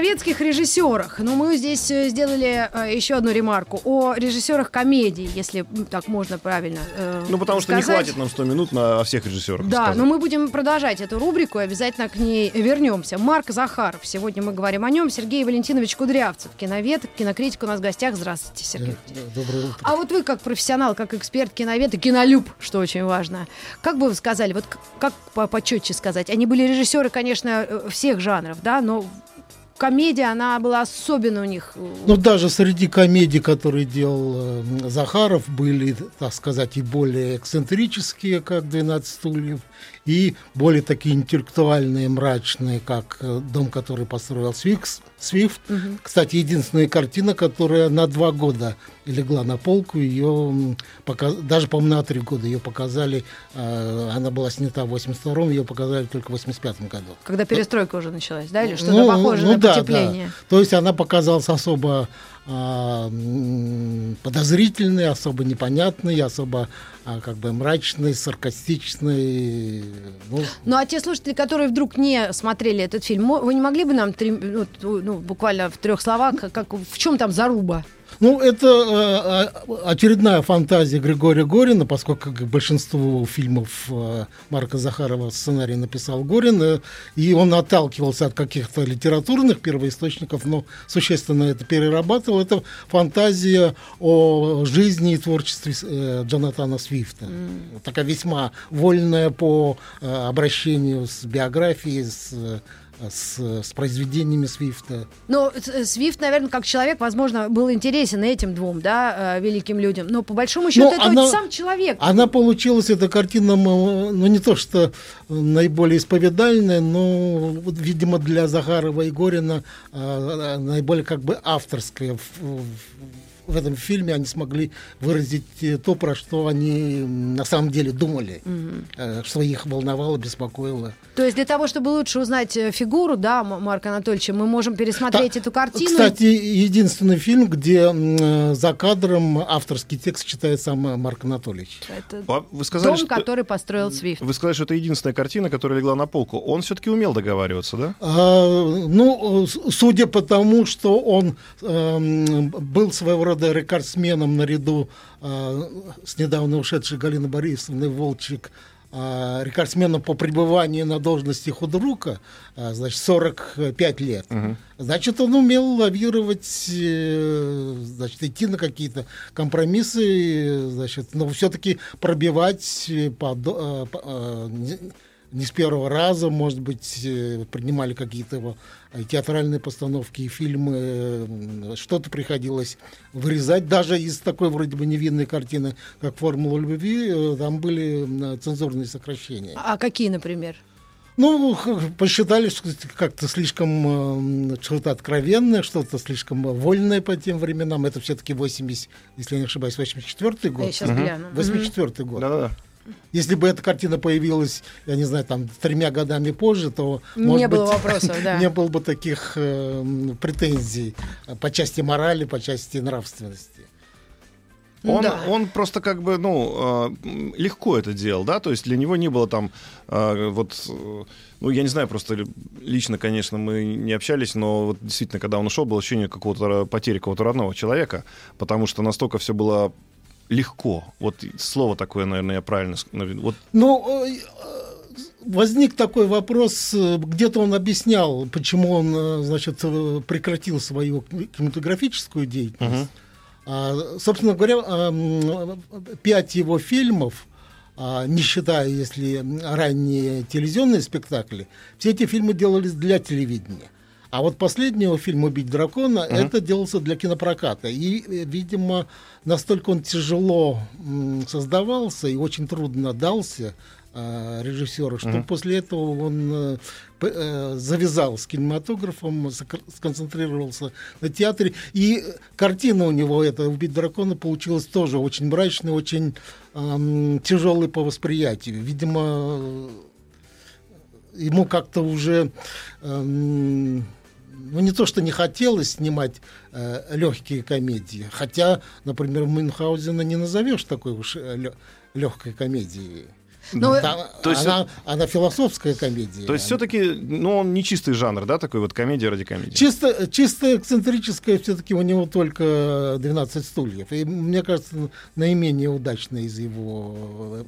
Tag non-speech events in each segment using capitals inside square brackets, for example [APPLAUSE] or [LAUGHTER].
Советских режиссерах. Но мы здесь э, сделали э, еще одну ремарку о режиссерах комедий, если так можно правильно э, Ну, потому что не сказать. хватит нам 100 минут на о всех режиссерах. Да, рассказать. но мы будем продолжать эту рубрику и обязательно к ней вернемся. Марк Захаров. Сегодня мы говорим о нем. Сергей Валентинович Кудрявцев, киновед, кинокритик у нас в гостях. Здравствуйте, Сергей. Доброе утро. А вот вы как профессионал, как эксперт, киновед и кинолюб, что очень важно. Как бы вы сказали, вот как по почетче сказать, они были режиссеры, конечно, э, всех жанров, да, но комедия, она была особенно у них. э, Ну, даже среди комедий, которые делал э, Захаров, были, так сказать, и более эксцентрические, как «12 стульев», и более такие интеллектуальные, мрачные, как э, «Дом, который построил Свикс, Свифт». Кстати, единственная картина, которая на два года легла на полку, ее м, пока- даже, по-моему, на три года ее показали, э, она была снята в 82-м, ее показали только в 85-м году. Когда перестройка уже началась, да, или что-то Ну, похожее ну на да, потепление. да. То есть она показалась особо а, м, подозрительной, особо непонятной, особо а, как бы мрачной, саркастичной. Ну, Ну а те слушатели, которые вдруг не смотрели этот фильм, вы не могли бы нам три- ну, ну, буквально в трех словах, как- в чем там заруба? Ну, это э, очередная фантазия Григория Горина, поскольку как большинство фильмов э, Марка Захарова сценарий написал Горин, э, и он отталкивался от каких-то литературных первоисточников, но существенно это перерабатывал. Это фантазия о жизни и творчестве Джонатана Свифта. Вот Такая весьма вольная по обращению с биографией, с, с, с произведениями Свифта. Ну, С- Свифт, наверное, как человек, возможно, был интересен этим двум, да, э, великим людям. Но по большому счету Ну, это она- сам человек. Она получилась, эта картина, ну не то что наиболее исповедальная, но, видимо, для Захарова и Горина а, наиболее как бы авторская. В, в- в этом фильме они смогли выразить э, то, про что они на самом деле думали, э, что их волновало, беспокоило. То есть для того, чтобы лучше узнать э, фигуру, да, Марка Анатольевича, мы можем пересмотреть Та- эту картину. Кстати, единственный фильм, где э, за кадром авторский текст читает сам э, Марк Анатольевич. Это А Вы сказали, дом, что... который построил Свифт. Вы сказали, что это единственная картина, которая легла на полку. Он все-таки умел договариваться, да? А, ну, судя по тому, что он эм, был своего рода рекордсменом наряду а, с недавно ушедшей Галиной Борисовной Волчек, а, рекордсменом по пребыванию на должности худрука, а, значит, 45 лет. Значит, он умел лавировать, э, значит, идти на какие-то компромиссы, э, значит, но все-таки пробивать э, по, э, по- э, не- с первого раза, может быть, э, принимали какие-то его э, театральные постановки и фильмы, э, что-то приходилось вырезать. Даже из такой вроде бы невинной картины, как «Формула любви», там были цензурные сокращения. А какие, например? Ну, посчитали, что как-то слишком что-то откровенное, что-то слишком вольное по тем временам. Это все-таки 80, если я не ошибаюсь, 84 год. Я сейчас гляну. 84 год. Да-да-да. Если бы эта картина появилась, я не знаю, там тремя годами позже, то Не может было быть, вопросов, [LAUGHS] да. не было бы таких э, претензий по части морали, по части нравственности. Он, Да. он просто как бы, ну, э, легко это делал, да, то есть для него не было там, э, вот, э, ну, я не знаю, просто ли- лично, конечно, мы не общались, но вот действительно, когда он ушел, было ощущение какого-то потери какого-то родного человека, потому что настолько все было легко. Вот слово такое, наверное, я правильно... Вот Ну, э, э, возник такой вопрос, э, где-то он объяснял, почему он, значит, прекратил свою кинематографическую деятельность. А, собственно говоря, пять его фильмов, а, не считая, если ранние телевизионные спектакли, все эти фильмы делались для телевидения. А вот последний его фильм «Убить дракона» это делался для кинопроката. И, э, видимо, настолько он тяжело создавался и очень трудно дался, э, режиссера, что после этого он э, э, завязал с кинематографом, сконцентрировался на театре. И картина у него, это «Убить дракона», получилась тоже очень мрачной, очень эм, тяжелой по восприятию. Видимо, ему как-то уже эм, ну не то, что не хотелось снимать э, легкие комедии, хотя, например, Мюнхгаузена не назовешь такой уж э, легкой комедией. Ну, Та- то есть она, она философская комедия. То есть все-таки, ну, он не чистый жанр, да, такой вот комедия ради комедии. Чисто, чисто эксцентрическая все-таки у него только 12 стульев. И мне кажется, наименее удачная из его э,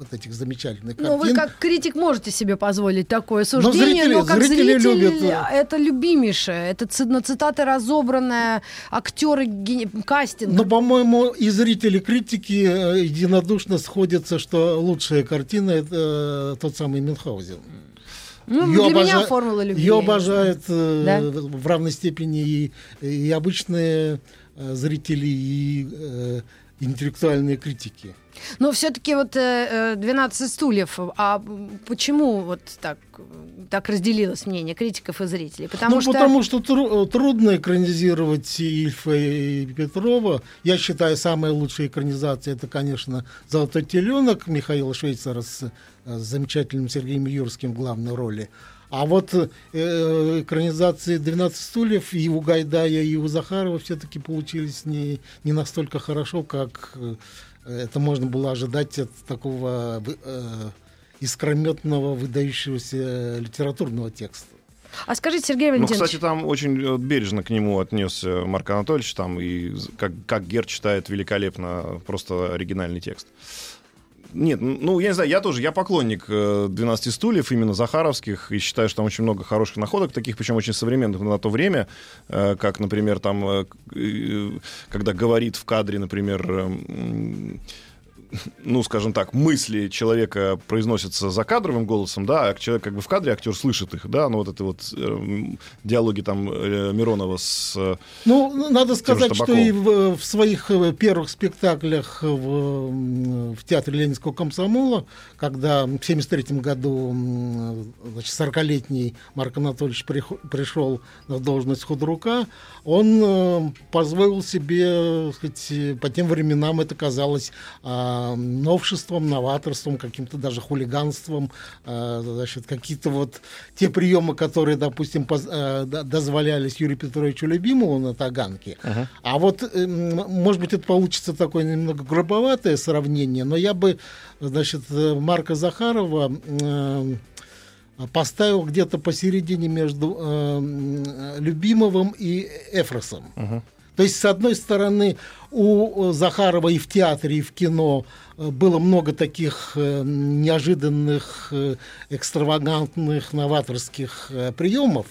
вот этих замечательных Ну, вы картин. как критик можете себе позволить такое суждение, зрители- но как зрители зритель любят, э. это любимейшее. Это на цитаты разобранная, актеры, гени- кастинг. Но, по-моему, и зрители, и критики э, единодушно сходятся, что лучшая картина это э, тот самый Мюнхгаузен. ну, Её для меня обожа- формула любви. Ее обожают Да? в равной степени и, и обычные зрители, и интеллектуальные критики. Но все-таки вот э, э, 12 стульев, а почему вот так, э, так разделилось мнение критиков и зрителей? Потому ну, что... потому что тру- трудно экранизировать Ильфа и Петрова. Я считаю, самая лучшая экранизация это, конечно, Золотой теленок Михаила Швейцара с, э, с замечательным Сергеем Юрским в главной роли. А вот э, экранизации 12 стульев и у Гайдая, и у Захарова все-таки получились не, не настолько хорошо, как э, это можно было ожидать от такого э, искрометного, выдающегося литературного текста. А скажите, Сергей Ну, Валентинович, кстати, там очень э, бережно к нему отнесся Марк Анатольевич, там и как, как Гер читает великолепно просто оригинальный текст. Нет, ну, я не знаю, я тоже, я поклонник э, 12 стульев, именно Захаровских, и считаю, что там очень много хороших находок, таких, причем очень современных на то время, э, как, например, там, э, э, когда говорит в кадре, например, э, м, ну, скажем так, мысли человека произносятся за кадровым голосом, да, а человек как бы в кадре, актер слышит их, да, ну, вот это вот э, диалоги там э, Миронова с... э, Ну, надо сказать, что и в, в своих э, первых спектаклях в, в Театре Ленинского комсомола, когда в 1973 году значит, 40-летний Марк Анатольевич прихо- пришел на должность худрука, он э, позволил себе, так сказать, по тем временам это казалось а, новшеством, новаторством, каким-то даже хулиганством, а, значит, какие-то вот те приемы, которые, допустим, поз- д- дозволялись Юрию Петровичу Любимову на Таганке. А вот, эм, может быть, это получится такое немного грубоватое сравнение, но я бы, значит, э, Марка Захарова э, поставил где-то посередине между э, м, Любимовым и Эфросом. То есть, с одной стороны, у э, Захарова и в театре, и в кино э, было много таких э, неожиданных, экстравагантных, новаторских приемов,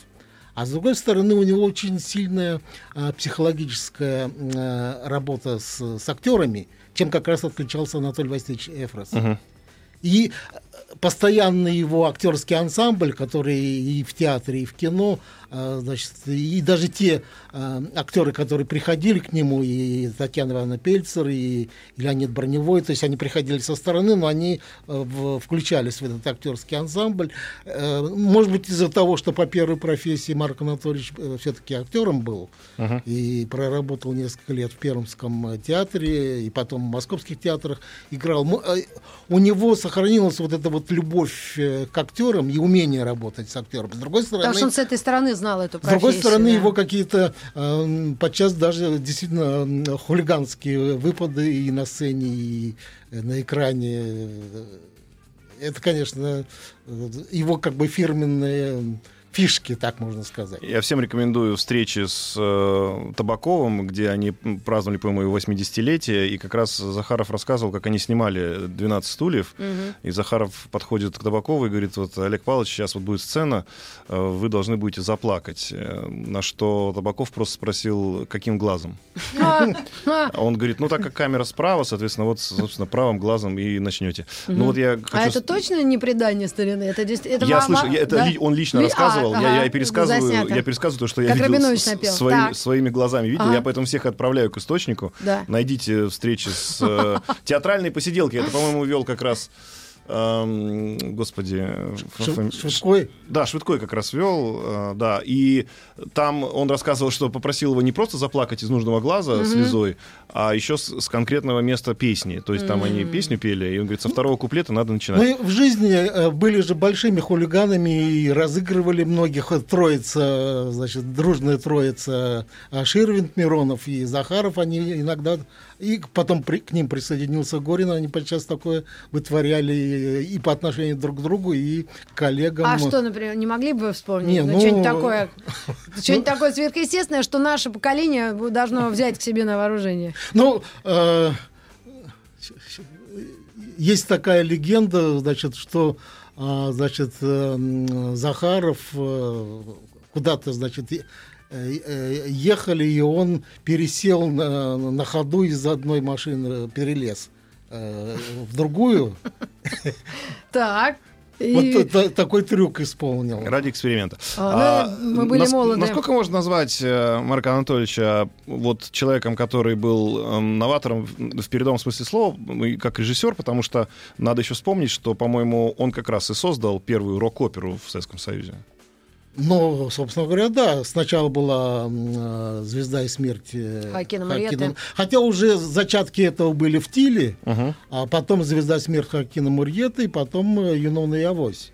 а с другой стороны, у него очень сильная психологическая работа с, с актерами, чем как раз отличался Анатолий Васильевич Эфрос. И э, постоянный его актерский ансамбль, который и в театре, и в кино, значит, и даже те э, актеры, которые приходили к нему, и Татьяна Ивановна Пельцер, и, и Леонид Броневой, то есть они приходили со стороны, но они э, в- включались в этот актерский ансамбль. Э, Может быть, из-за того, что по первой профессии Марк Анатольевич все-таки актером был, и проработал несколько лет в Пермском э, театре, и потом в московских театрах играл. Э, У него сохранилась вот эта вот любовь э, к актерам и умение работать с актером. С другой стороны, потому что он с этой стороны знал эту с другой профессию, стороны, да. его какие-то э, подчас даже действительно м, хулиганские выпады и на сцене, и э, на экране. э, Это, конечно, э, его как бы фирменные фишки, так можно сказать. Я всем рекомендую встречи с э, Табаковым, где они праздновали, по-моему, его 80-летие, и как раз Захаров рассказывал, как они снимали 12 стульев, и Захаров подходит к Табакову и говорит, вот, Олег Павлович, сейчас вот будет сцена, э, вы должны будете заплакать. Э, На что Табаков просто спросил, каким глазом? А, а, А он говорит, ну, так как камера справа, соответственно, вот, собственно, правым глазом и начнете. Ну, вот я а это точно не предание старины? Это, я слышал, он лично Ли- рассказывал, а, я, я ага, пересказываю, заснято. я пересказываю то, что я Как видел с- напел. своими, глазами видел. Ага. Я поэтому всех отправляю к источнику. Да. Найдите встречи с э, [LAUGHS] театральной посиделки. Это, по-моему, вел как раз господи, Ш- да, Швидкой как раз вел, э, да, и там он рассказывал, что попросил его не просто заплакать из нужного глаза слезой, а еще с, с конкретного места песни. То есть там они песню пели, и он говорит, со второго куплета надо начинать. Ну и в жизни э, были же большими хулиганами и разыгрывали многих. Троица, значит, дружная троица э, Ширвинд, Миронов и Захаров, они иногда... И потом при- к ним присоединился Горин, они подчас такое вытворяли и, и по отношению друг к другу, и к коллегам. А что, например, не могли бы вспомнить? Не, ну, ну, что-нибудь такое, [LAUGHS] что-нибудь такое сверхъестественное, что наше поколение должно взять к себе на вооружение. Ну, э, есть такая легенда, значит, что а, значит, э, Захаров э, куда-то, значит, э, э, ехали, и он пересел на, на ходу из одной машины, перелез э, в другую. [LAUGHS] Так. и- Вот такой трюк исполнил. Ради эксперимента. А, ну, мы были нас- молоды. Насколько можно назвать э, Марка Анатольевича вот человеком, который был эм, новатором в, в передовом смысле слова, ну, и как режиссер, потому что надо еще вспомнить, что, по-моему, он как раз и создал первую рок-оперу в Советском Союзе. Ну, собственно говоря, да. Сначала была э, «Звезда и смерть» э, Хакина Мурьеты. Хотя уже зачатки этого были в Тиле, Мгм. а потом «Звезда и смерть» Хакина Мурьеты, и потом э, «Юнона и Авось».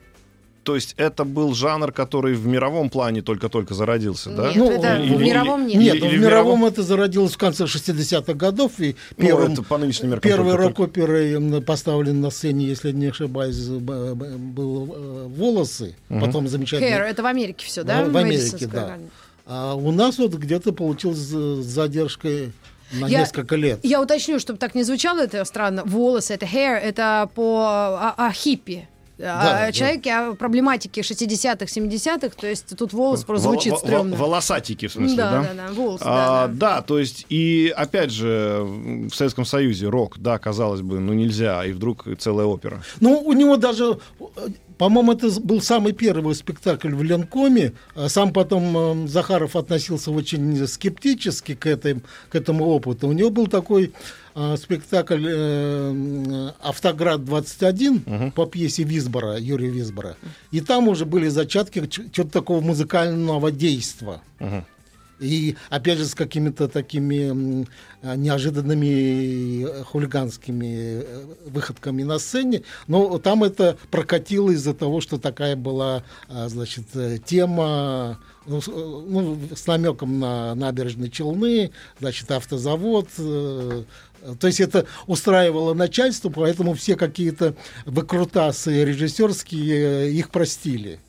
То есть это был жанр, который в мировом плане только-только зародился, да? Нет, Ну, это или- в мировом нет. Нет, Или- в или в мировом это зародилось в конце 60-х годов, и Ну, первым, это по нынешним меркам рок-оперой м, поставлен на сцене, если не ошибаюсь, б- б- был э, «Волосы», потом замечательный Hair, это в Америке все, да? в Америке, Мэдисонская да. А у нас вот где-то получилось с задержкой на Я- несколько лет. Я уточню, чтобы так не звучало это странно. Волосы, это hair, это по о, о хиппи. Да, о да. человеке, о проблеме 60-х, 70-х, то есть тут волос просто звучит вол- стрёмно. Волосатики, в смысле, да, да? да, да, волосы, А, да, да. да, то есть, и опять же, в Советском Союзе рок, да, казалось бы, ну нельзя, и вдруг целая опера. Ну, у него даже, по-моему, это был самый первый спектакль в Ленкоме. А Сам потом э, Захаров относился очень скептически к, этой, к этому опыту. У него был такой э, спектакль э, «Автоград-21» по пьесе Висбора, Юрия Висбора. И там уже были зачатки чего-то такого музыкального действия. Мгм. И опять же с какими-то такими а, неожиданными э, хулиганскими э, выходками на сцене. Но там это прокатило из-за того, что такая была, а, значит, э, тема ну, с, ну, с намеком на набережные Челны, значит, автозавод. То есть это устраивало начальство, поэтому все какие-то выкрутасы режиссерские э, их простили.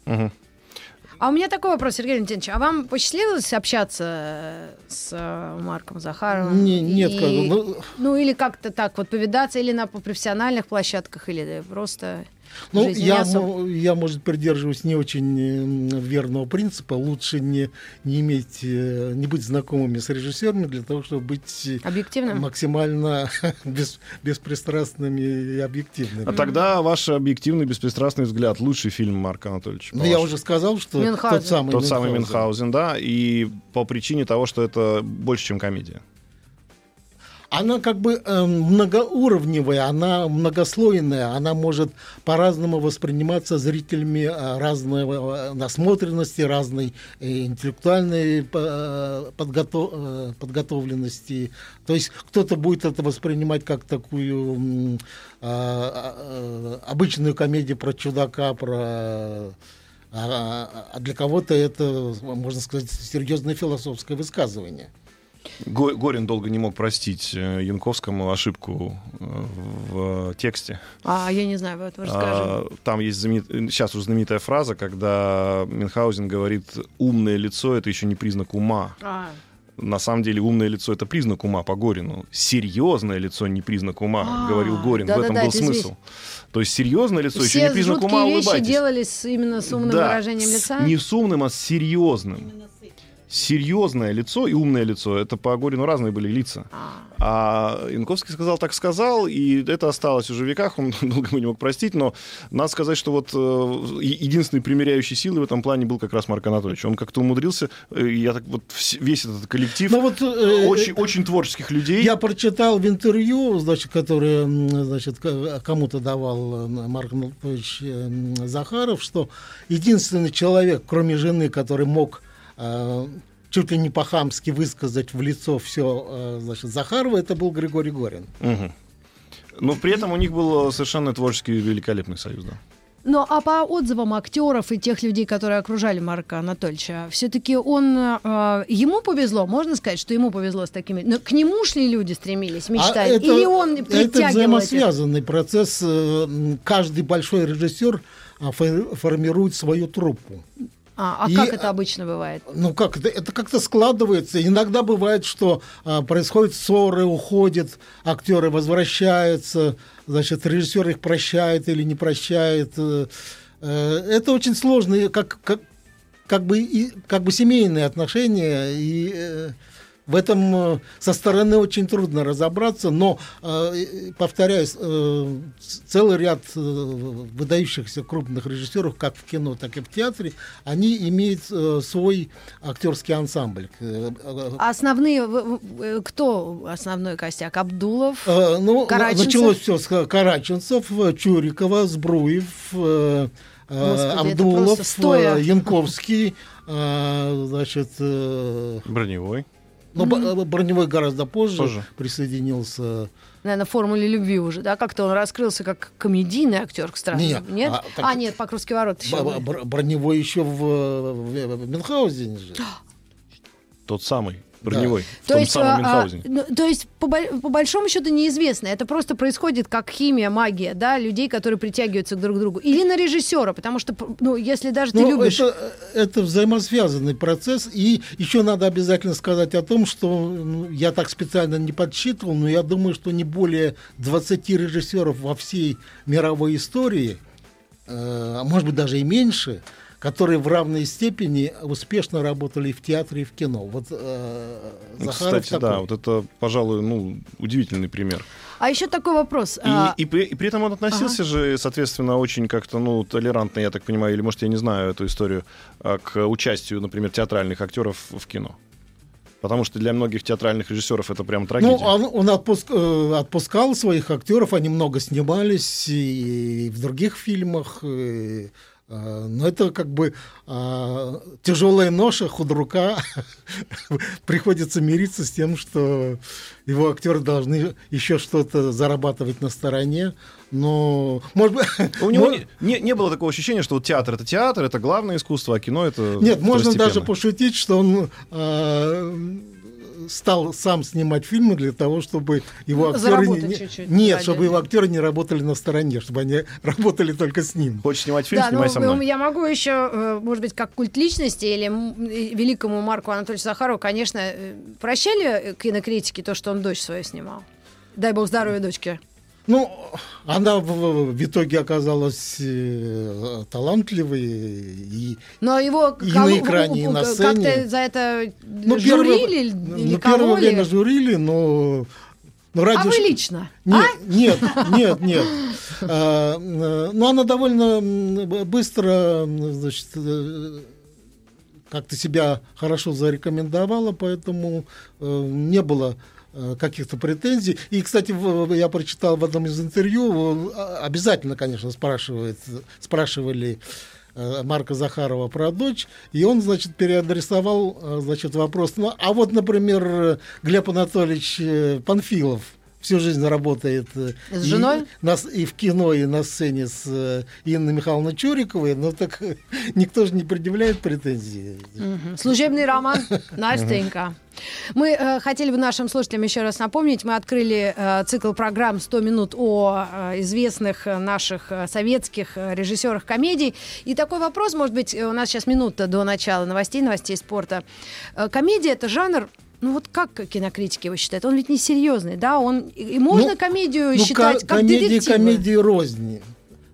А у меня такой вопрос, Сергей Валентинович. А вам посчастливилось общаться э, с э, Марком Захаровым? Не- нет, И- как бы, ну- ну, или как-то так вот повидаться, или на профессиональных площадках, или просто Ну, я, особо? я, может, придерживаюсь не очень верного принципа. Лучше не, не иметь, э, не быть знакомыми с режиссерами для того, чтобы быть э, Объективным? максимально [LAUGHS] бес- беспристрастными и объективными. А тогда ваш объективный, беспристрастный взгляд, лучший фильм Марка Анатольевича. Ну, я уже сказал, что Мюнхгаузен. тот самый Тот самый Мюнхгаузен. Мюнхгаузен, да, и по причине того, что это больше, чем комедия. Она как бы э, многоуровневая, она многослойная, она может по-разному восприниматься зрителями э, разной э, насмотренности, разной интеллектуальной подготов- подготовленности. То есть кто-то будет это воспринимать как такую а, а, обычную комедию про чудака, про а, а для кого-то это, можно сказать, серьезное философское высказывание. Го- Горин долго не мог простить э, Янковскому ошибку э, в тексте. А я не знаю, вы это расскажем. А, Там есть сейчас уже знаменитая фраза, когда Мюнхгаузен говорит, умное лицо это еще не признак ума. А, На самом деле умное лицо это признак ума по Горину. Серьезное лицо не признак ума, А, говорил Горин. В этом да-да-да, был это смысл. известно. То есть серьезное лицо еще Все не признак жуткие ума, вещи улыбайтесь. делали с, именно с умным Да, выражением лица? Не с умным, а с серьезным. Серьезное лицо и умное лицо. Это по Горину разные были лица. А. А Янковский сказал, так сказал, и это осталось уже в веках, он [LAUGHS] долго его не мог простить, но надо сказать, что вот э, единственной примиряющей силой в этом плане был как раз Марк Анатольевич. Он как-то умудрился, э, я так вот весь этот коллектив Ну вот, э, очень, очень творческих людей. Я прочитал в интервью, значит, которое значит, кому-то давал э, Марк Анатольевич э, Захаров, что единственный человек, кроме жены, который мог э, чуть ли не по-хамски высказать в лицо все значит, Захарова, это был Григорий Горин. Мгм. Но при этом у них был совершенно творческий великолепный союз, да. Ну, а по отзывам актеров и тех людей, которые окружали Марка Анатольевича, все-таки он э, ему повезло, можно сказать, что ему повезло с такими. Но к нему шли люди стремились, мечтали, А это- или он Это притягивал этих? взаимосвязанный процесс. э, м, Каждый большой режиссер а, фо- формирует свою труппу. А, а И, как это обычно бывает? Ну как это? Это как-то складывается. Иногда бывает, что а, происходят ссоры, уходят, актеры возвращаются, значит, режиссер их прощает или не прощает. Э, э, Это очень сложные, как, как, как, бы, и, как бы семейные отношения. И э, в этом э, со стороны очень трудно разобраться, но, э, повторяюсь, э, целый ряд выдающихся крупных режиссеров, как в кино, так и в театре, они имеют свой актерский ансамбль. А Основные, кто основной костяк? Абдулов? Ну, Караченцев? началось все с Ка- Караченцев, Чурикова, Сбруев, Господи, Абдулов, Янковский, значит, Броневой. Ну, Б- Броневой гораздо позже, Позже. присоединился. Наверное, формуле любви уже, да? Как-то он раскрылся как комедийный актер к странному. Нет, Нет? а, А, так- нет, Покровский ворот еще. Б- Б- Броневой еще в, в- в Мюнхгаузене же. [GASPS] Тот самый. Броневой. В То том есть, самом а, а, ну, то есть по, по большому счету неизвестно. Это просто происходит как химия, магия, да, людей, которые притягиваются друг к другу. Или на режиссера, потому что, ну, если даже ты Ну, любишь... это, это взаимосвязанный процесс. И еще надо обязательно сказать о том, что ну, я так специально не подсчитывал, но я думаю, что не более 20 режиссеров во всей мировой истории, э, а может быть даже и меньше, которые в равной степени успешно работали и в театре, и в кино. Вот э, Ну, Захаров Кстати, такой. да, вот это, пожалуй, ну, удивительный пример. А еще такой вопрос. И, а, и, при, и при этом он относился же, соответственно, очень как-то, ну, толерантно, я так понимаю, или, может, я не знаю эту историю, а, к участию, например, театральных актеров в кино. Потому что для многих театральных режиссеров это прям трагедия. Ну, он, он отпуск- э, отпускал своих актеров, они много снимались и в других фильмах. и, но это как бы а, тяжелая ноша худрука. [LAUGHS] Приходится мириться с тем, что его актеры должны еще что-то зарабатывать на стороне. Но, может быть... [LAUGHS] У него не, не, было такого ощущения, что вот театр это театр, это главное искусство, а кино это Нет, можно даже пошутить, что он а, стал сам снимать фильмы для того, чтобы его актеры Заработать не, чуть-чуть нет, ради- чтобы его актеры не работали на стороне, чтобы они [LAUGHS] работали только с ним. Хочешь снимать фильм, да, снимай ну, со мной. я могу еще, э, может быть, как культ личности или великому Марку Анатольевичу Захарову, конечно, э, прощали э, кинокритики то, что он дочь свою снимал? Дай бог здоровья дочке. Ну, она в, в итоге оказалась э, талантливой и Но его И на экране, и на как-то сцене. за это ну, журили первое, или ну, первое время журили, но, но ради А вы лично? Нет, А? нет, нет, [LAUGHS] нет. А, Но она довольно быстро, значит, э, как-то себя хорошо зарекомендовала, поэтому э, не было каких-то претензий. И, кстати, я прочитал в одном из интервью, обязательно, конечно, спрашивает, спрашивали э, Марка Захарова про дочь, и он, значит, переадресовал, э, значит, вопрос. Ну, а вот, например, э, Глеб Анатольевич э, Панфилов всю жизнь работает э, С и женой? и в кино, и на сцене с э, Инной Михайловной Чуриковой, но так [LAUGHS] никто же не предъявляет претензий. Мгм. Служебный роман [LAUGHS] Настенька. Мы э, хотели бы нашим слушателям еще раз напомнить, мы открыли э, цикл программ «100 минут» о э, известных э, наших советских режиссерах комедий. И такой вопрос, может быть, у нас сейчас минута до начала новостей, новостей спорта. Э, комедия — это жанр, ну вот как кинокритики его считают? Он ведь не серьезный, да? Он, и можно Ну, комедию Ну, считать ко- как комедии, детективы? комедии рознь.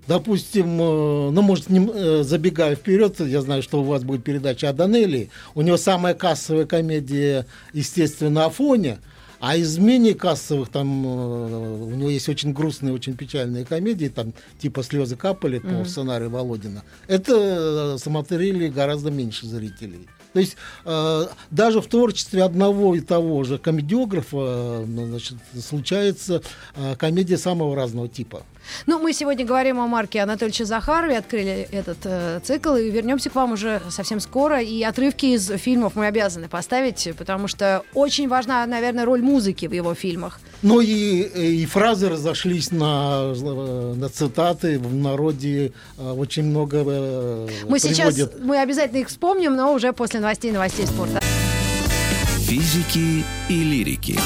допустим, э, ну, может, не, э, забегая вперед, я знаю, что у вас будет передача о Данелли. У него самая кассовая комедия, естественно, Афоня. А из менее кассовых, там, э, у него есть очень грустные, очень печальные комедии, там, типа «Слезы капали» по mm-hmm. сценарию Володина. Это смотрели гораздо меньше зрителей. То есть э, даже в творчестве одного и того же комедиографа э, значит, случается э, комедия самого разного типа. Ну, мы сегодня говорим о Марке Анатольевиче Захарове, открыли этот э, цикл, и вернемся к вам уже совсем скоро. И отрывки из фильмов мы обязаны поставить, потому что очень важна, наверное, роль музыки в его фильмах. Ну и, и фразы разошлись на, на цитаты, в народе э, очень много э, Мы приводят. сейчас, мы обязательно их вспомним, но уже после новостей новостей спорта. Физики и лирики.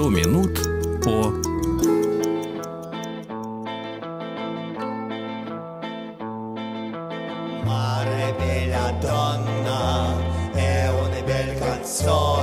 Сто минут по Mare bella donna è una bella canzone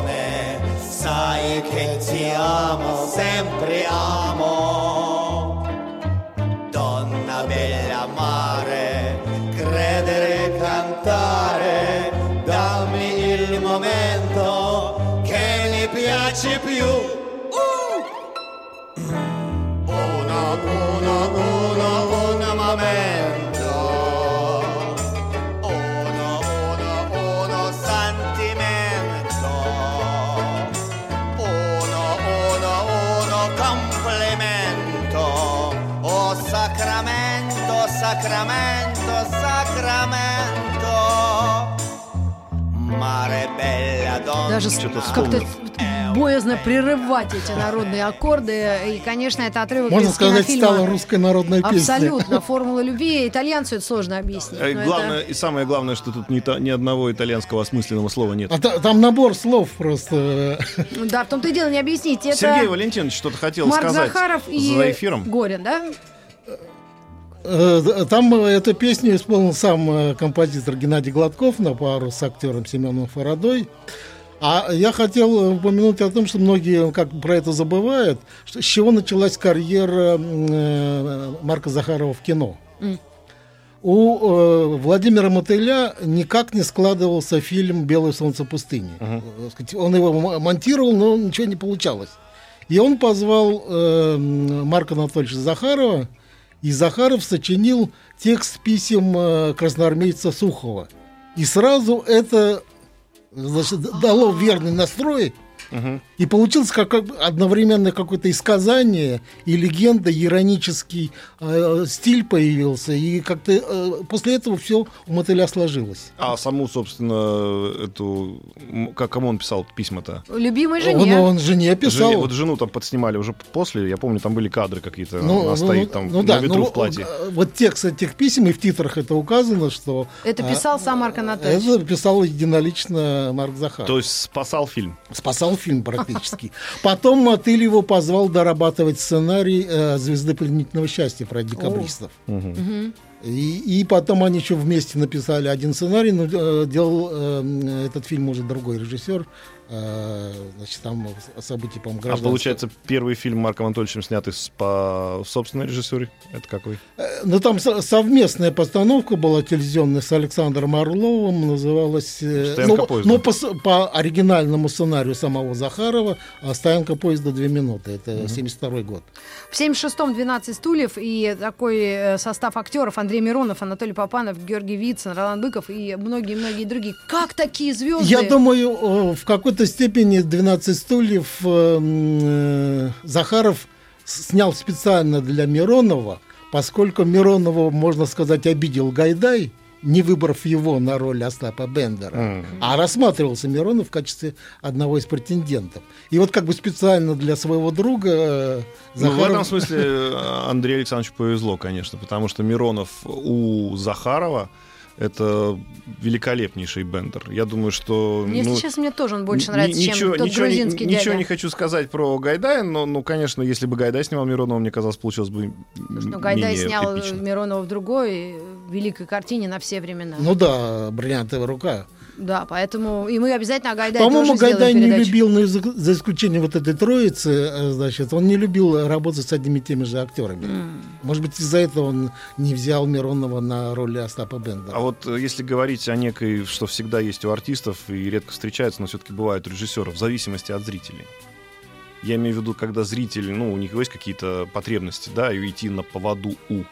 Даже как-то боязно прерывать эти народные аккорды. И, конечно, это отрывок Можно из сказать, кинофильма. стала русская народная песня. Абсолютно. Формула любви. Итальянцу это сложно объяснить. И, но главное, это- и самое главное, что тут ни, та- ни одного итальянского осмысленного слова нет. А та- там набор слов просто. Да, в том-то и дело не объяснить. Это Сергей Валентинович что-то хотел Марк сказать Захаров и за эфиром. Горин, да? Э, Там э, эту песню исполнил сам композитор Геннадий Гладков на пару с актером Семеном Фарадой. А я хотел упомянуть о том, что многие как бы про это забывают, что, с чего началась карьера э, Марка Захарова в кино. М. У э, Владимира Мотыля никак не складывался фильм «Белое солнце пустыни». Э, сказать, Он его монтировал, но ничего не получалось. И он позвал э, Марка Анатольевича Захарова, и Захаров сочинил текст писем э, красноармейца Сухова. И сразу это дало верный настрой. И получилось как, как одновременно какое-то исказание и легенда, иронический э, стиль появился. И как-то э, после этого все у мотыля сложилось. А саму, собственно, эту... Как кому он писал письма-то? Любимой Он, жене. он жене писал. Жене- вот жену там подснимали уже после, я помню, там были кадры какие-то, Ну, она ну, стоит ну, там ну на да, ветру ну, в платье. э, Вот текст этих писем и в титрах это указано, что Это а, писал сам Марк Анатольевич. это писал единолично Марк Захаров. То есть спасал фильм. Спасал фильм практически. Потом Мотыль его позвал дорабатывать сценарий э, «Звезды пленительного счастья» про декабристов. И, и потом они еще вместе написали один сценарий, но э, делал э, этот фильм уже другой режиссер. Э, значит, там события, по-моему, А гражданского. получается, первый фильм Марком Анатольевичем снятый с- по собственной режиссуре? Это какой? Э, Ну, там со- совместная постановка была телевизионная с Александром Орловым, называлась... э, «Стоянка ну, поезда». ну, по, по оригинальному сценарию самого Захарова а «Стоянка поезда две минуты». Это 72 год. В 76-м 12 стульев и такой состав актеров Андрей Миронов, Анатолий Попанов, Георгий Вицин, Ролан Быков и многие-многие другие. Как такие звезды? Я думаю, в какой-то степени «12 стульев» э, э, Захаров снял специально для Миронова, поскольку Миронова, можно сказать, обидел Гайдай, не выбрав его на роль Остапа Бендера, а рассматривался Миронов в качестве одного из претендентов. И вот как бы специально для своего друга э, Ну, в Захаров... этом смысле э, Андрею Александровичу повезло, конечно, потому что Миронов у Захарова это великолепнейший бендер. Я думаю, что... Если ну, честно, мне тоже он больше нравится, ничего, чем тот ничего, не- грузинский ничего дядя. не хочу сказать про Гайдая, но, ну, конечно, если бы Гайдай снимал Миронова, мне казалось, получилось бы Ну, Гайдай снял эпично. Миронова в другой э, великой картине на все времена. Ну да, бриллиантовая рука. Да, поэтому и мы обязательно о Гайдае По-моему, Гайдай не любил, ну, за, исключением вот этой троицы, э, значит, он не любил работать с одними и теми же актерами. Может быть, из-за этого он не взял Миронова на роль Остапа Бендера. А вот э, если говорить о некой, что всегда есть у артистов и редко встречается, но все-таки бывает у режиссеров, в зависимости от зрителей. Я имею в виду, когда зритель, ну, у них есть какие-то потребности, да, и идти на поводу у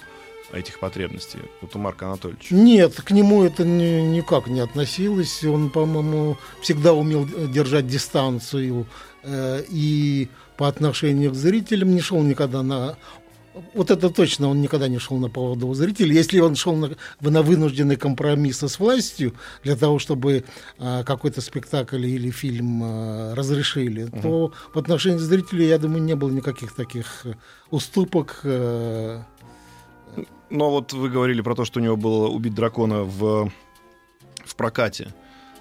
этих потребностей. Вот у Марка Анатольевича. Нет, к нему это ни- никак не относилось. Он, по-моему, всегда умел держать дистанцию э, и по отношению к зрителям не шел никогда на... Вот это точно, он никогда не шел на поводу у зрителей. Если он шел на, на вынужденный компромисс с властью для того, чтобы э, какой-то спектакль или фильм э, разрешили, то в отношении зрителей, я думаю, не было никаких таких уступок. э, Но вот вы говорили про то, что у него было убить дракона в, в прокате.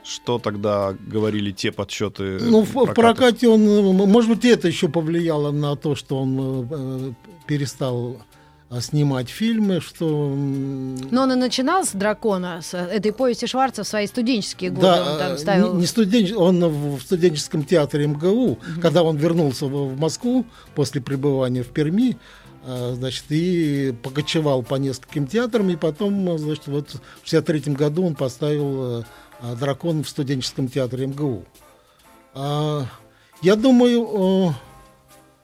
Что тогда говорили те подсчеты? Ну, в, в прокате он, э, может быть, это еще повлияло на то, что он э, э, перестал а, снимать фильмы, что... Но он и начинал с дракона, с этой повести Шварца в свои студенческие годы. да, он там э, ставил... не, не студен- он в студенческом театре МГУ, когда он вернулся в, Москву после пребывания в Перми, э, значит, и покочевал по нескольким театрам, и потом, э, значит, вот в 63 году он поставил э, э, «Дракон» в студенческом театре МГУ. А, я думаю, э,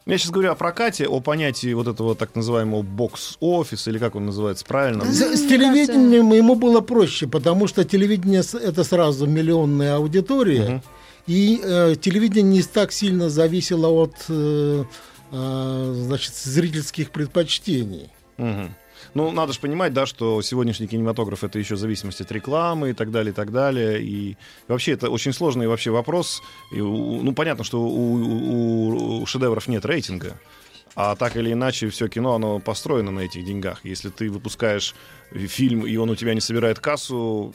Я сейчас говорю о прокате, о понятии вот этого так называемого бокс-офис, или как он называется правильно? С, с телевидением ему было проще, потому что телевидение это сразу миллионная аудитория, Мгм. и э, телевидение не так сильно зависело от э, э, значит, зрительских предпочтений. Мгм. Ну, надо же понимать, да, что сегодняшний кинематограф это еще зависимость от рекламы и так далее, и так далее. И вообще это очень сложный вообще вопрос. И ну, понятно, что у, у- у шедевров нет рейтинга. А так или иначе, все кино, оно построено на этих деньгах. Если ты выпускаешь фильм, и он у тебя не собирает кассу,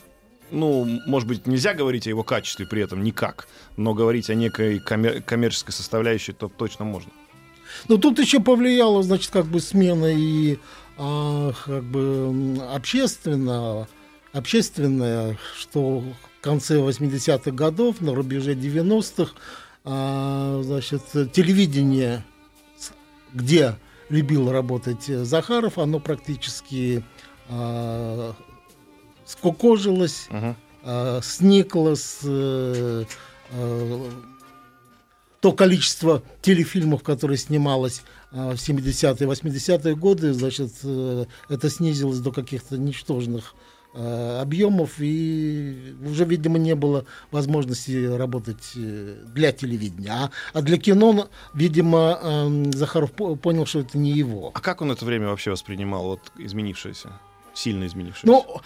ну, может быть, нельзя говорить о его качестве при этом никак, но говорить о некой коммер- коммерческой составляющей, то точно можно. Но тут еще повлияла, значит, как бы смена и а, как бы общественного, общественная, что в конце 80-х годов, на рубеже 90-х, а, значит, телевидение, где любил работать э, Захаров, оно практически а, скукожилось, Мгм. а, сникло с э, то количество телефильмов, которые снималось а, в 70-е, 80-е годы, значит, э, это снизилось до каких-то ничтожных э, объемов, и уже, видимо, не было возможности работать э, для телевидения. А, а для кино, видимо, эм, Захаров по- понял, что это не его. А как он это время вообще воспринимал, вот изменившееся, сильно изменившееся? Ну,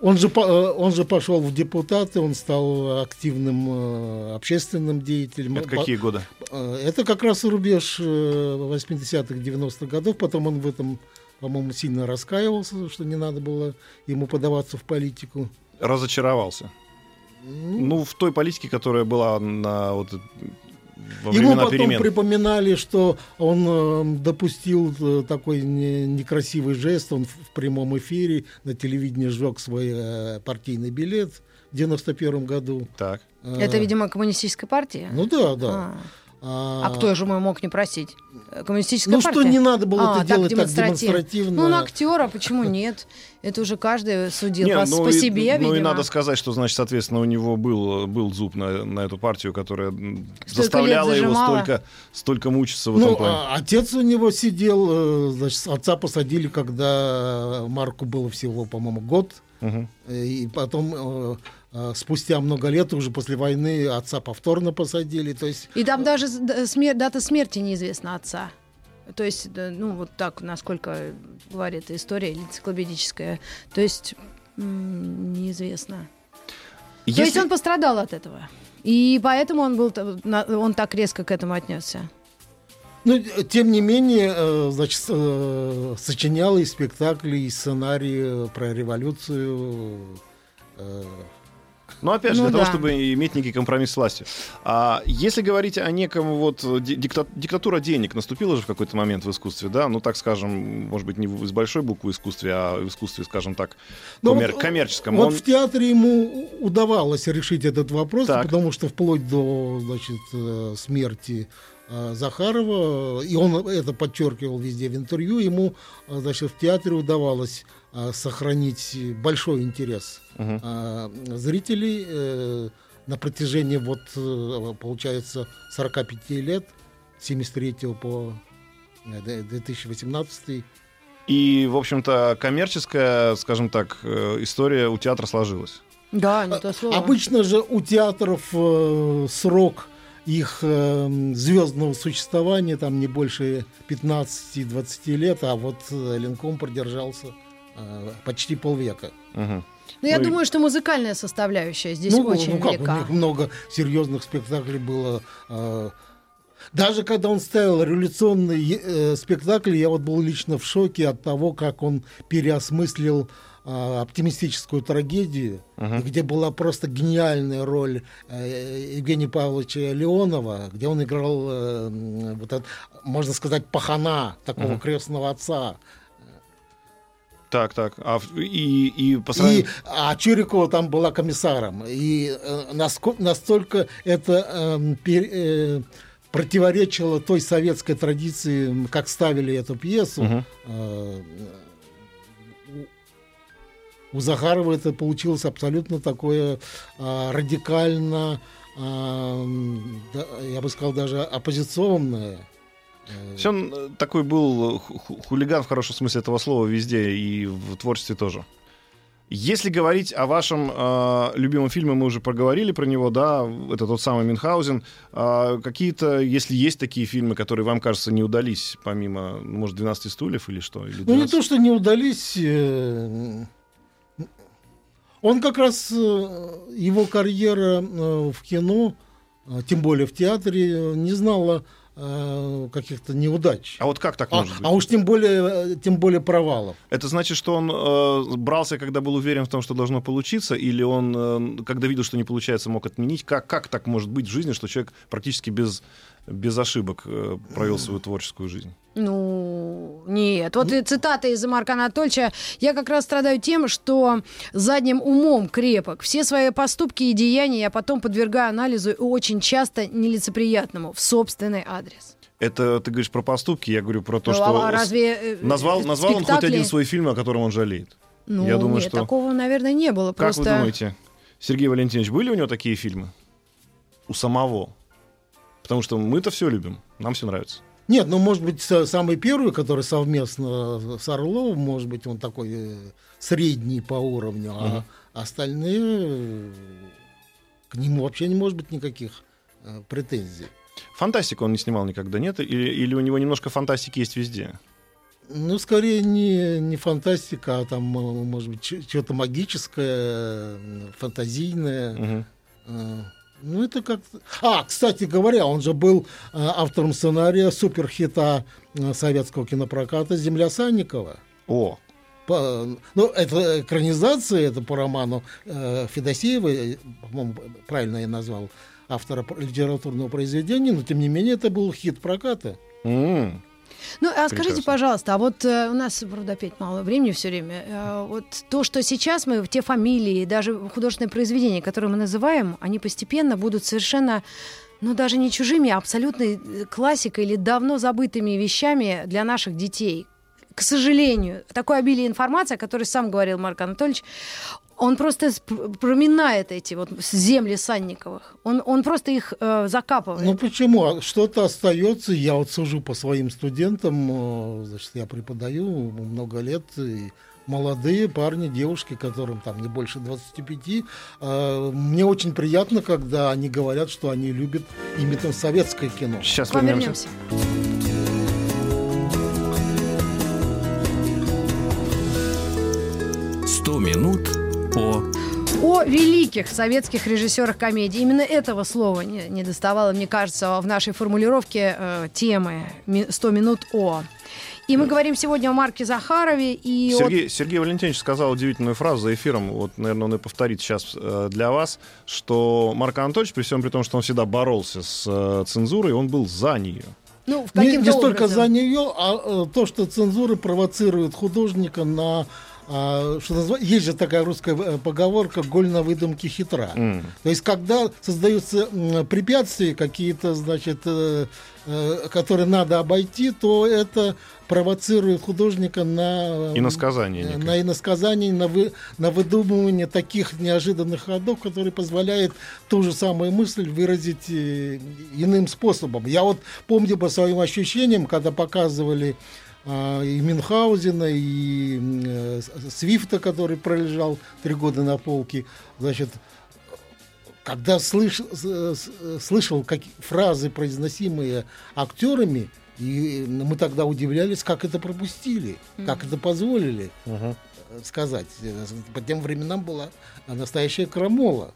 он же, э, он же пошел в депутаты, он стал активным э, общественным деятелем. это какие годы? Э, Это как раз рубеж э, 80-х, 90-х годов. Потом он в этом, по-моему, сильно раскаивался, что не надо было ему подаваться в политику. Разочаровался. Ну, Ну, в той политике, которая была на вот во Ему потом перемен. припоминали, что он э, допустил э, такой не- некрасивый жест. Он в, в прямом эфире на телевидении сжег свой э, партийный билет в 91 году. Так. Э, Это, видимо, коммунистическая партия? Ну да, да. А. А, А кто же мой мог не просить? Коммунистическая Ну партия? что не надо было А, это делать так демонстративно. демонстративно. Ну, на актера, почему нет? Это уже каждый судил Не, по, ну по и- себе, ну и видимо. надо сказать, что, значит, соответственно, у него был, был зуб на, на эту партию, которая Столько заставляла его столько, столько мучиться в Ну, этом плане. а отец у него сидел, э, значит, отца посадили, когда Марку было всего, по-моему, год. Э, И потом, э, спустя много лет, уже после войны, отца повторно посадили. То есть, И там даже с- д- смер- дата смерти неизвестна отца. То есть, ну, вот так, насколько говорит история энциклопедическая. То есть, м, неизвестно. То есть Если- он пострадал от этого. И поэтому он, был, он так резко к этому отнесся. ну, э, тем не менее, э, значит, э, сочинял и спектакли, и сценарии про революцию. Э, Но опять же, Ну для того, да. чтобы иметь некий компромисс с властью. А если говорить о неком вот ди- дикта- диктатура денег наступила же в какой-то момент в искусстве, да, ну так скажем, может быть, не из большой буквы искусстве, а в искусстве, скажем так, Ну, коммер- вот, коммерческом. Вот Он- в театре ему удавалось решить этот вопрос, Так. потому что вплоть до значит, э, смерти э, Захарова, и он это подчеркивал везде в интервью, ему э, значит, в театре удавалось э, сохранить большой интерес э, зрителей э, на протяжении, вот, э, получается, 45 лет, с 73 по э, д- 2018 И, в общем-то, коммерческая, скажем так, э, история у театра сложилась. Да, не то слово. Обычно же у театров э, срок их э, звездного существования там не больше 15-20 лет, а вот э, Ленком продержался э, почти полвека. Мгм. Ну, я Ну и- думаю, что музыкальная составляющая здесь ну, очень ну как, у велика. них много серьезных спектаклей было. э, даже когда он ставил революционные э, спектакли, я вот был лично в шоке от того, как он переосмыслил э, оптимистическую трагедию, где была просто гениальная роль э, Евгения Павловича Леонова, где он играл, э, вот этот, можно сказать, пахана, такого крестного отца. Так, так. А, и, и по И, сравнению... а Чурикова там была комиссаром. И э, наско- настолько это эм, пер- э, противоречило той советской традиции, как ставили эту пьесу. Мгм. Э, у- Захарова это получилось абсолютно такое а, радикально, да, я бы сказал, даже оппозиционное. Э, есть он э, такой был ху- ху- хулиган в хорошем смысле этого слова везде и в творчестве тоже. Если говорить о вашем э, любимом фильме, мы уже проговорили про него, да, это тот самый Мюнхгаузен. А какие-то, если есть такие фильмы, которые вам, кажется, не удались, помимо, может, 12 стульев или что? Или Ну, не 12? то, что не удались. э, Он как раз, э, его карьера э, в кино, э, тем более в театре, э, не знала э, каких-то неудач. А вот как так А, может быть? а уж тем более, э, тем более провалов. Это значит, что он э, брался, когда был уверен в том, что должно получиться, или он, э, когда видел, что не получается, мог отменить? Как, как так может быть в жизни, что человек практически без, без ошибок э, провел свою творческую жизнь? Ну, нет. Вот и цитата из Марка Анатольевича. Я как раз страдаю тем, что задним умом крепок. Все свои поступки и деяния я потом подвергаю анализу и очень часто нелицеприятному в собственный адрес. Это ты говоришь про поступки, я говорю про то, Ну, что а разве э, назвал, назвал он хоть один свой фильм, о котором он жалеет. Ну, Я думаю, нет, что- такого, наверное, не было. Как Просто... вы думаете, Сергей Валентинович, были у него такие фильмы? У самого? Потому что мы-то все любим, нам все нравится. Нет, ну, может быть, са- самый первый, который совместно с Орловым, может быть, он такой э, средний по уровню, а остальные к нему вообще не может быть никаких э, претензий. Фантастику он не снимал никогда, нет? Или, или у него немножко фантастики есть везде? Ну, скорее не, не фантастика, а там, может быть, что-то магическое, фантазийное. Мгм. Ну, это как... А, кстати говоря, он же был э, автором сценария суперхита э, советского кинопроката «Земля Санникова». О, По- ну, это экранизация, это по роману э, Федосеева, э, по-моему, правильно я назвал автора литературного произведения, но тем не менее это был хит проката. м. Ну, а скажите, Прекрасно. пожалуйста, а вот э, у нас, правда, опять мало времени все время. э, вот то, что сейчас мы, те фамилии, даже художественные произведения, которые мы называем, они постепенно будут совершенно, ну, даже не чужими, а абсолютной э, классикой или давно забытыми вещами для наших детей. К сожалению, такое обилие информации, о которой сам говорил Марк Анатольевич, он просто проминает эти вот земли Санниковых. Он, он просто их э, закапывает. Ну почему? А Что-то остается. Я вот сужу по своим студентам, э, значит, я преподаю много лет, и молодые парни, девушки, которым там не больше 25. э, Мне очень приятно, когда они говорят, что они любят именно советское кино. Сейчас вернемся. вернемся. 100 минут по О великих советских режиссерах комедии. Именно этого слова не, не доставало, мне кажется, в нашей формулировке э, темы ми- «100 минут о». И мы говорим сегодня о Марке Захарове и о... Сергей, Сергей Валентинович сказал удивительную фразу за эфиром, вот, наверное, он и повторит сейчас э, для вас, что Марк Анатольевич, при всем при том, что он всегда боролся с э, цензурой, он был за нее. Ну, в Не, не столько образом. за нее, а э, то, что цензура провоцирует художника на а, что назва- есть же такая русская э, поговорка «голь на выдумке хитра». М. То есть, когда создаются препятствия какие-то, значит, э, э, которые надо обойти, то это провоцирует художника на... И на сказание э, некое. на иносказание, на, вы, на выдумывание таких неожиданных ходов, которые позволяют ту же самую мысль выразить иным способом. Я вот помню по своим ощущениям, когда показывали и Мюнхгаузена, и э, Свифта, который пролежал три года на полке, значит, когда слыш, слышал как, фразы, произносимые актерами, и мы тогда удивлялись, как это пропустили, как это позволили э, сказать. Э, По тем временам была настоящая крамола.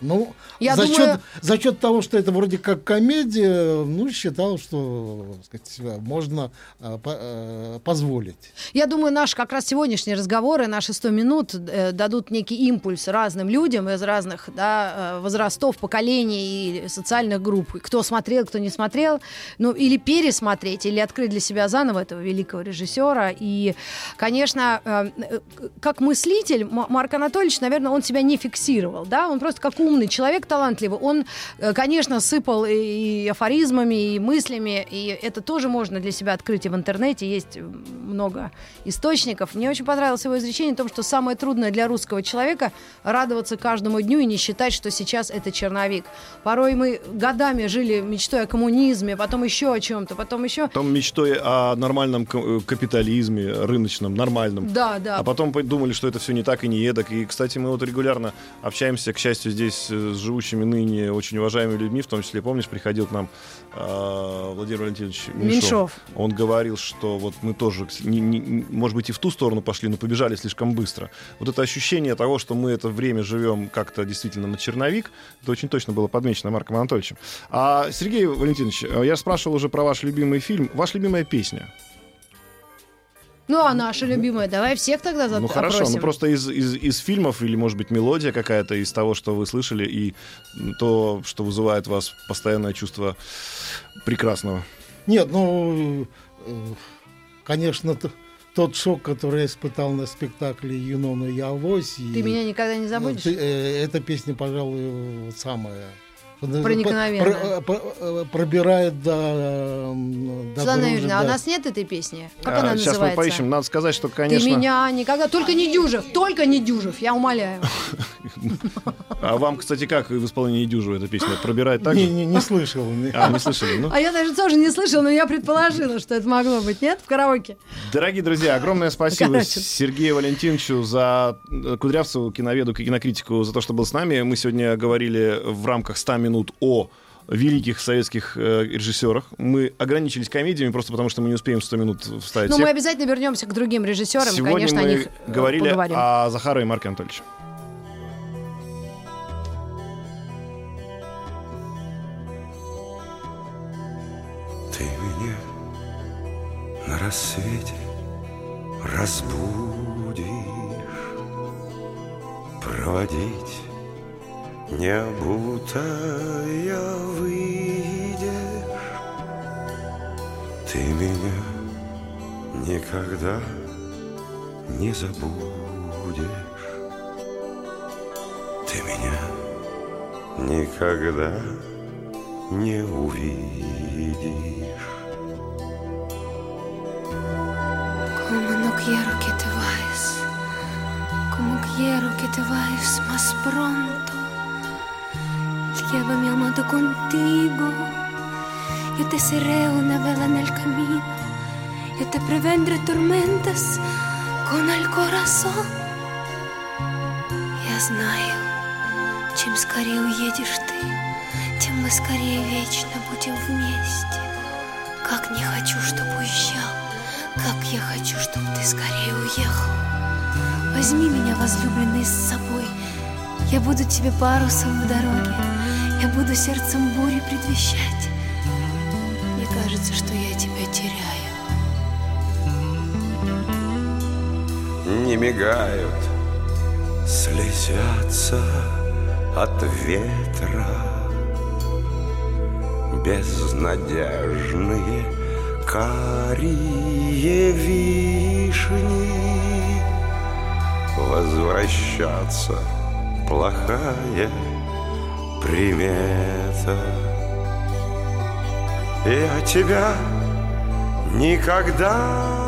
Ну, Я за, думаю- счет, за счет того, что это вроде как комедия, ну, считал, что сказать, можно э, по- э, позволить. Я думаю, наши как раз сегодняшние разговоры, наши 100 минут э, дадут некий импульс разным людям из разных да, э, возрастов, поколений и социальных групп. Кто смотрел, кто не смотрел. Ну, или пересмотреть, или открыть для себя заново этого великого режиссера. И, конечно, э, э, как мыслитель, Марк Анатольевич, наверное, он себя не фиксировал. Да? Он просто как умный человек, талантливый. Он, э, конечно, сыпал и афоризмами, и мыслями, и это тоже можно для себя открыть и в интернете. Есть много источников. Мне очень понравилось его изречение о том, что самое трудное для русского человека радоваться каждому дню и не считать, что сейчас это черновик. Порой мы годами жили мечтой о коммунизме, потом еще о чем-то, потом еще... Потом мечтой о нормальном э, капитализме, рыночном, нормальном. Да, да. А потом думали, что это все не так и не едок. И, кстати, мы вот регулярно общаемся, к счастью, здесь э, с живущими ныне очень уважаемыми людьми, в том числе, помнишь, приходил к нам э, Владимир Валентинович Меньшов. Меньшов. Он говорил, что вот мы тоже, не- не- не- может быть, и в ту сторону пошли, но побежали слишком быстро. Вот это ощущение того, что мы это время живем как-то действительно на черновик, это очень точно было подмечено Марком Анатольевичем. А, Сергей Валентинович, э, я спрашивал уже про ваш любимый фильм. Ваша любимая песня? Ну, а наша любимая, давай всех тогда за Ну хорошо, опросим. ну просто из, из, из фильмов или, может быть, мелодия какая-то из того, что вы слышали, и то, что вызывает у вас постоянное чувство прекрасного. Нет, ну, конечно, тот шок, который я испытал на спектакле «Юнона и Авось». Ты меня никогда не забудешь? Ты, э, Эта песня, пожалуй, самая... Проникновенная. про- про- э, пробирает до... до Светлана Юрьевна, а у да. нас нет этой песни? Как А, она сейчас называется? мы поищем. Надо сказать, что, Ты конечно... меня никогда... Только не Дюжев, только не Дюжев, я умоляю. [LAUGHS] А вам, кстати, как в исполнении Дюжева эта песня? Пробирает так Не, же? не, не слышал. А, не слышали? Ну, А я даже тоже не слышала, но я предположила, что это могло быть, нет, в караоке? Дорогие друзья, огромное спасибо Короче. Сергею Валентиновичу за э, Кудрявцеву, киноведу, кинокритику, за то, что был с нами. Мы сегодня говорили в рамках 100 минут о великих советских э, режиссерах. Мы ограничились комедиями просто потому, что мы не успеем в 100 минут вставить Но всех. мы обязательно вернемся к другим режиссерам, Сегодня конечно, мы о них э, говорили поговорим. о Захаре и Марке Анатольевиче. Ты меня на рассвете разбудишь, Проводить не обутая выйдешь. Ты меня никогда не забудешь. Ты меня никогда не увидишь. Como no quiero que te vayas, como quiero que te. Llévame amado contigo, yo te seré una vela en el camino, yo te prevendré tormentas con el corazón. Я знаю, чем скорее уедешь ты, тем мы скорее вечно будем вместе. Как не хочу, чтобы уезжал, как я хочу, чтобы ты скорее уехал. Возьми меня, возлюбленный, с собой. Я буду тебе парусом в дороге. Я буду сердцем бури предвещать. Мне кажется, что я тебя теряю. не мигают, Слезятся от ветра Безнадежные карие вишни Возвращаться плохая примета Я тебя никогда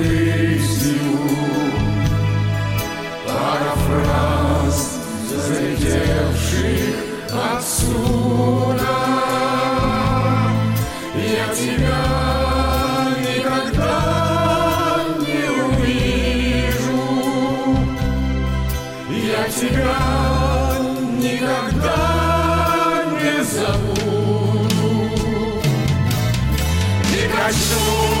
soul.